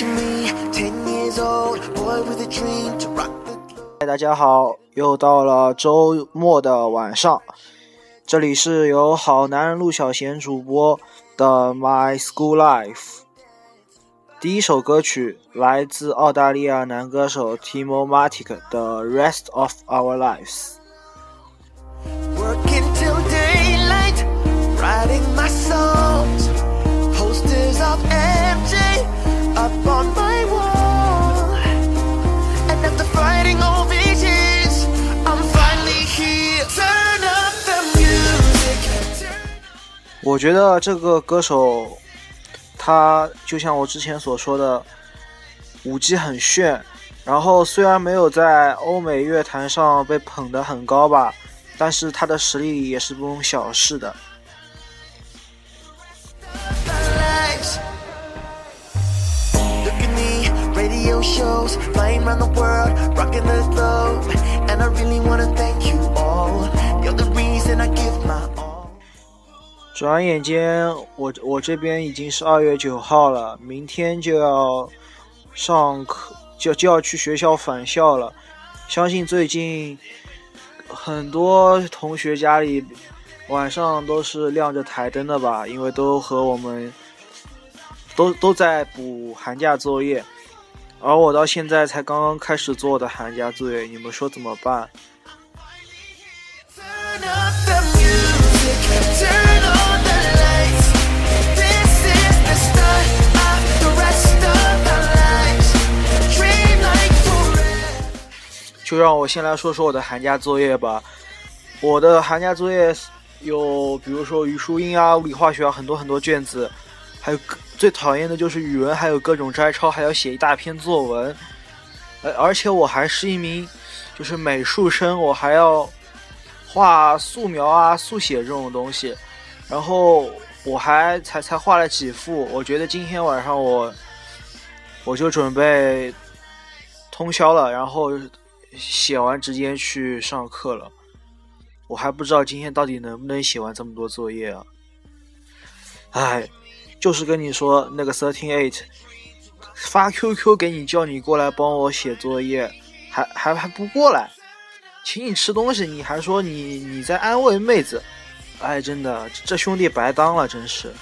嗨，大家好，又到了周末的晚上，这里是由好男人陆小贤主播的 My School Life。第一首歌曲来自澳大利亚男歌手 Timo Matic 的《Rest of Our Lives》。我觉得这个歌手，他就像我之前所说的，舞技很炫。然后虽然没有在欧美乐坛上被捧得很高吧，但是他的实力也是不容小视的。转眼间，我我这边已经是二月九号了，明天就要上课，就就要去学校返校了。相信最近很多同学家里晚上都是亮着台灯的吧，因为都和我们都 都在补寒假作业，而我到现在才刚刚开始做的寒假作业，你们说怎么办？就让我先来说说我的寒假作业吧。我的寒假作业有，比如说语数英啊、物理化学啊，很多很多卷子，还有最讨厌的就是语文，还有各种摘抄，还要写一大篇作文。呃，而且我还是一名就是美术生，我还要画素描啊、速写这种东西。然后我还才才画了几幅，我觉得今天晚上我我就准备通宵了，然后。写完直接去上课了，我还不知道今天到底能不能写完这么多作业啊！哎，就是跟你说那个 thirteen eight 发 QQ 给你叫你过来帮我写作业，还还还不过来，请你吃东西你还说你你在安慰妹子，哎，真的这兄弟白当了，真是。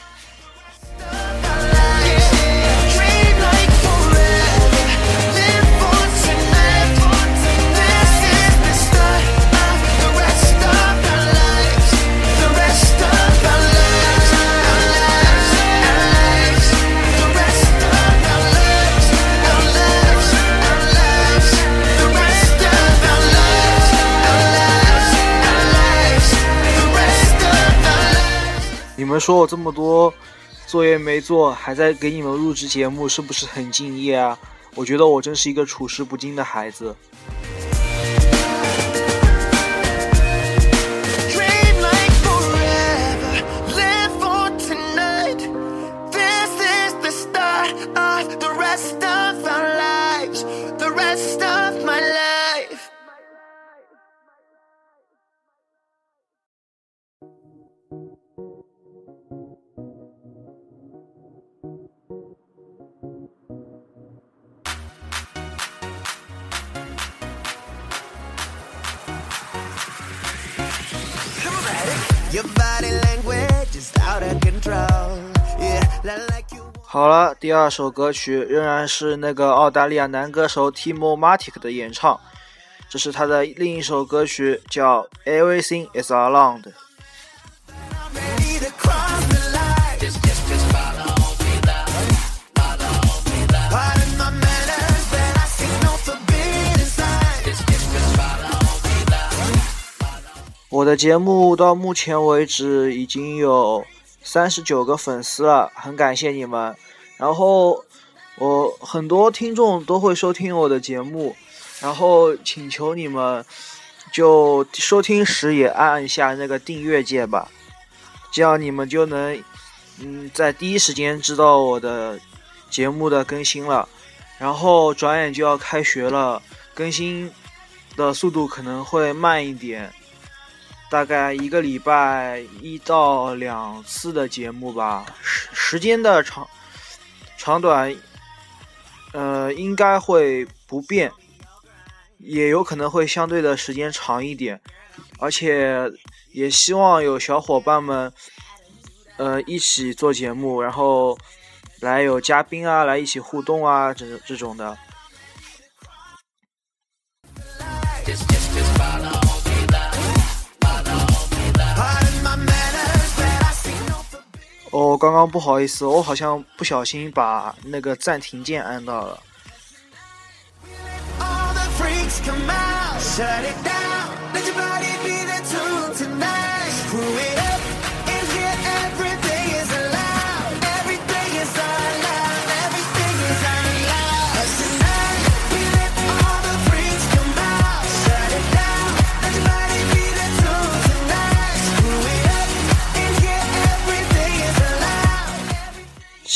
你们说我这么多作业没做，还在给你们录制节目，是不是很敬业啊？我觉得我真是一个处事不惊的孩子。好了，第二首歌曲仍然是那个澳大利亚男歌手 Timo Matic 的演唱，这是他的另一首歌曲，叫《Everything Is Around》。我的节目到目前为止已经有三十九个粉丝了，很感谢你们。然后我很多听众都会收听我的节目，然后请求你们就收听时也按一下那个订阅键吧，这样你们就能嗯在第一时间知道我的节目的更新了。然后转眼就要开学了，更新的速度可能会慢一点。大概一个礼拜一到两次的节目吧，时时间的长长短呃，应该会不变，也有可能会相对的时间长一点，而且也希望有小伙伴们，呃，一起做节目，然后来有嘉宾啊，来一起互动啊，这这种的。哦，刚刚不好意思，我好像不小心把那个暂停键按到了。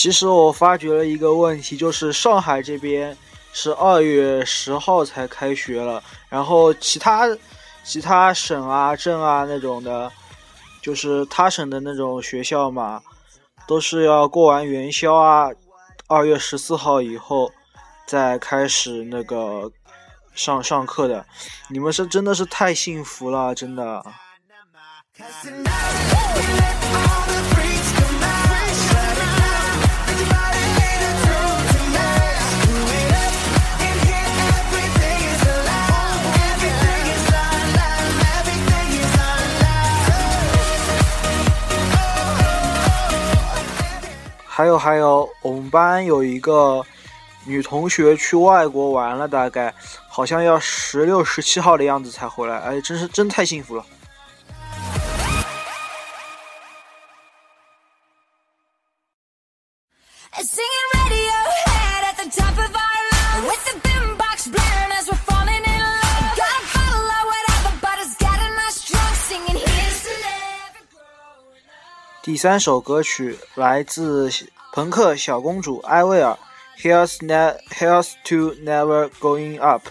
其实我发觉了一个问题，就是上海这边是二月十号才开学了，然后其他其他省啊、镇啊那种的，就是他省的那种学校嘛，都是要过完元宵啊，二月十四号以后再开始那个上上课的。你们是真的是太幸福了，真的。还有还有，我们班有一个女同学去外国玩了，大概好像要十六、十七号的样子才回来，哎，真是真太幸福了。第三首歌曲来自朋克小公主艾薇儿，Here's ne Here's to Never Going Up。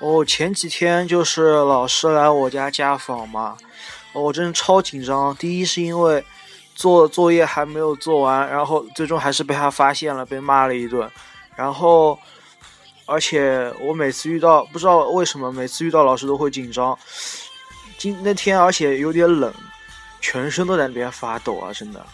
哦，前几天就是老师来我家家访嘛，我真的超紧张。第一是因为做作业还没有做完，然后最终还是被他发现了，被骂了一顿，然后。而且我每次遇到，不知道为什么，每次遇到老师都会紧张。今那天，而且有点冷，全身都在那边发抖啊，真的。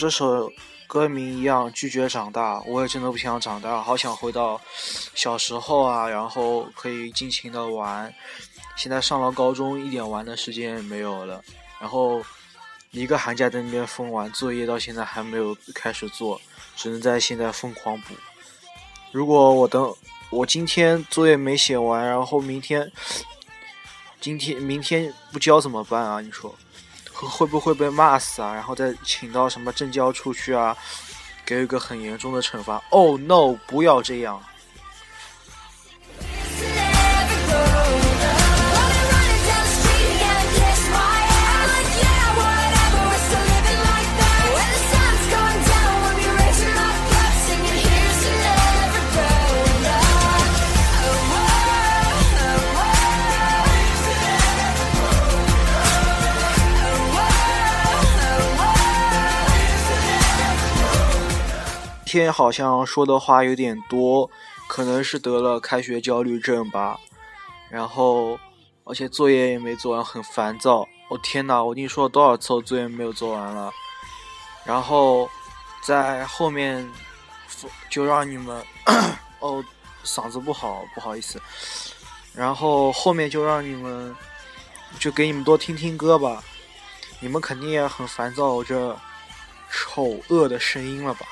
这首歌名一样，拒绝长大。我也真的不想长大，好想回到小时候啊，然后可以尽情的玩。现在上了高中，一点玩的时间也没有了。然后一个寒假在那边疯玩，作业到现在还没有开始做，只能在现在疯狂补。如果我等我今天作业没写完，然后明天今天明天不交怎么办啊？你说？会不会被骂死啊？然后再请到什么政教处去啊，给一个很严重的惩罚。Oh no！不要这样。天好像说的话有点多，可能是得了开学焦虑症吧。然后，而且作业也没做完，很烦躁。我天哪！我跟你说了多少次我作业没有做完了。然后，在后面就让你们 哦，嗓子不好，不好意思。然后后面就让你们，就给你们多听听歌吧。你们肯定也很烦躁我这丑恶的声音了吧？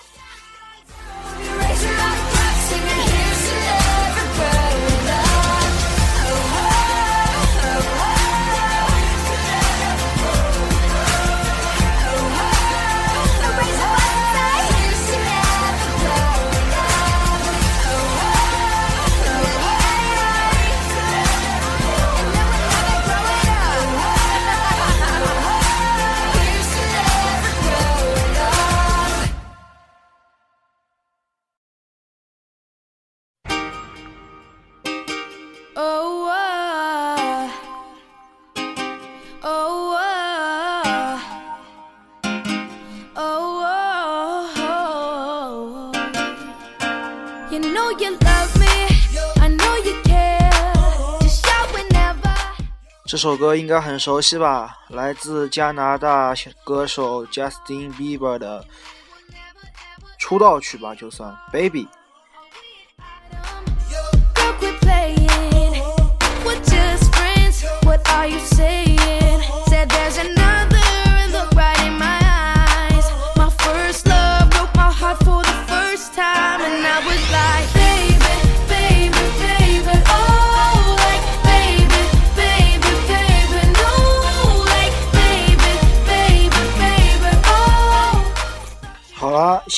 这首歌应该很熟悉吧？来自加拿大歌手 Justin Bieber 的出道曲吧，就算《Baby》。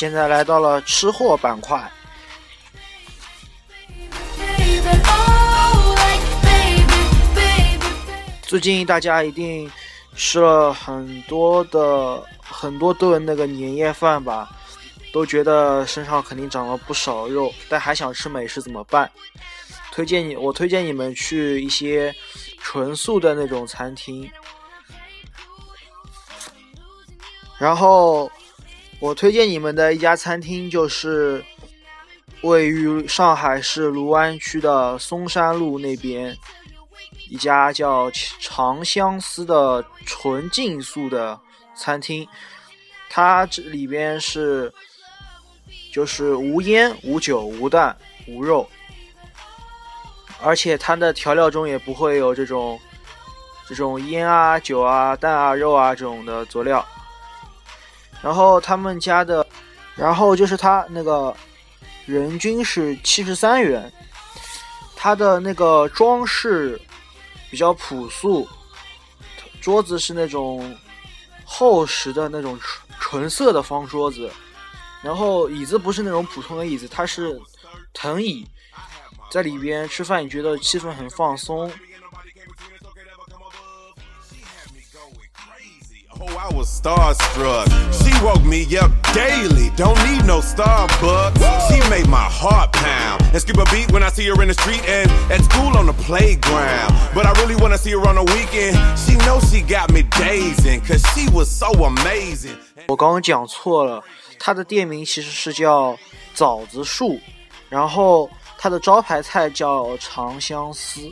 现在来到了吃货板块。最近大家一定吃了很多的很多顿那个年夜饭吧，都觉得身上肯定长了不少肉，但还想吃美食怎么办？推荐你，我推荐你们去一些纯素的那种餐厅，然后。我推荐你们的一家餐厅，就是位于上海市卢湾区的松山路那边一家叫长相思的纯净素的餐厅。它这里边是就是无烟、无酒、无蛋、无肉，而且它的调料中也不会有这种这种烟啊、酒啊、蛋啊、肉啊这种的佐料。然后他们家的，然后就是他那个人均是七十三元，他的那个装饰比较朴素，桌子是那种厚实的那种纯纯色的方桌子，然后椅子不是那种普通的椅子，它是藤椅，在里边吃饭，你觉得气氛很放松。Oh, I was starstruck. She woke me up daily. Don't need no Starbucks. She made my heart pound and skip a beat when I see her in the street and at school on the playground. But I really wanna see her on the weekend. She knows she got me dazing, cause she was so amazing. 我刚刚讲错了，它的店名其实是叫枣子树，然后它的招牌菜叫长相思。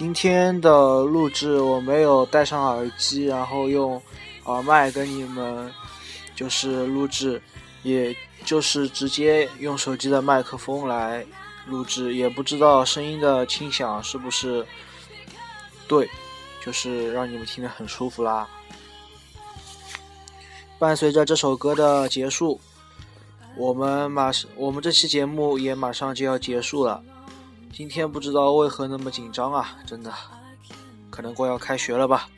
今天的录制我没有戴上耳机，然后用耳麦跟你们就是录制，也就是直接用手机的麦克风来录制，也不知道声音的轻响是不是对，就是让你们听得很舒服啦。伴随着这首歌的结束，我们马上我们这期节目也马上就要结束了。今天不知道为何那么紧张啊！真的，可能快要开学了吧。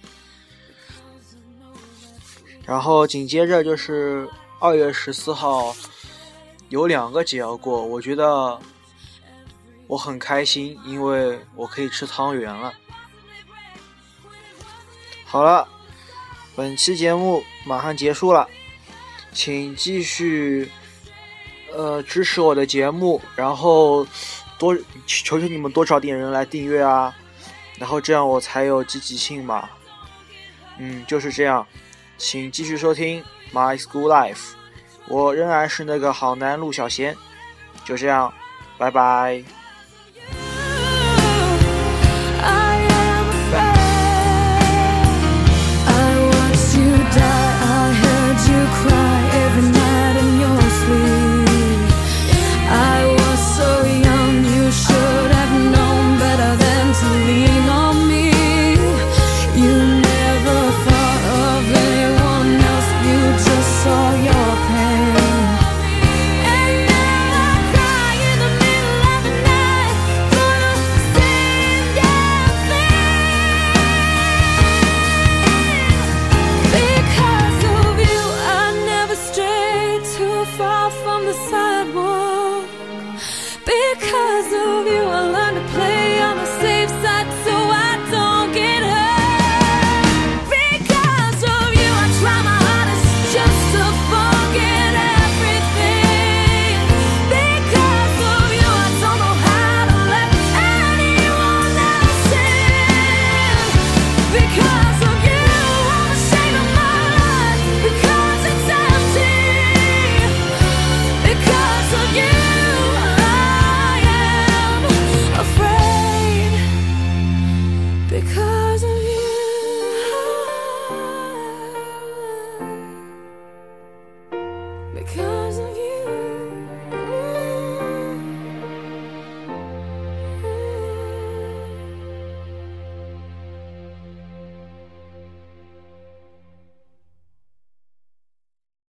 然后紧接着就是二月十四号，有两个节要过，我觉得我很开心，因为我可以吃汤圆了。好了，本期节目马上结束了，请继续呃支持我的节目，然后。多求求你们多找点人来订阅啊，然后这样我才有积极性嘛。嗯，就是这样，请继续收听 My School Life，我仍然是那个好男陆小贤，就这样，拜拜。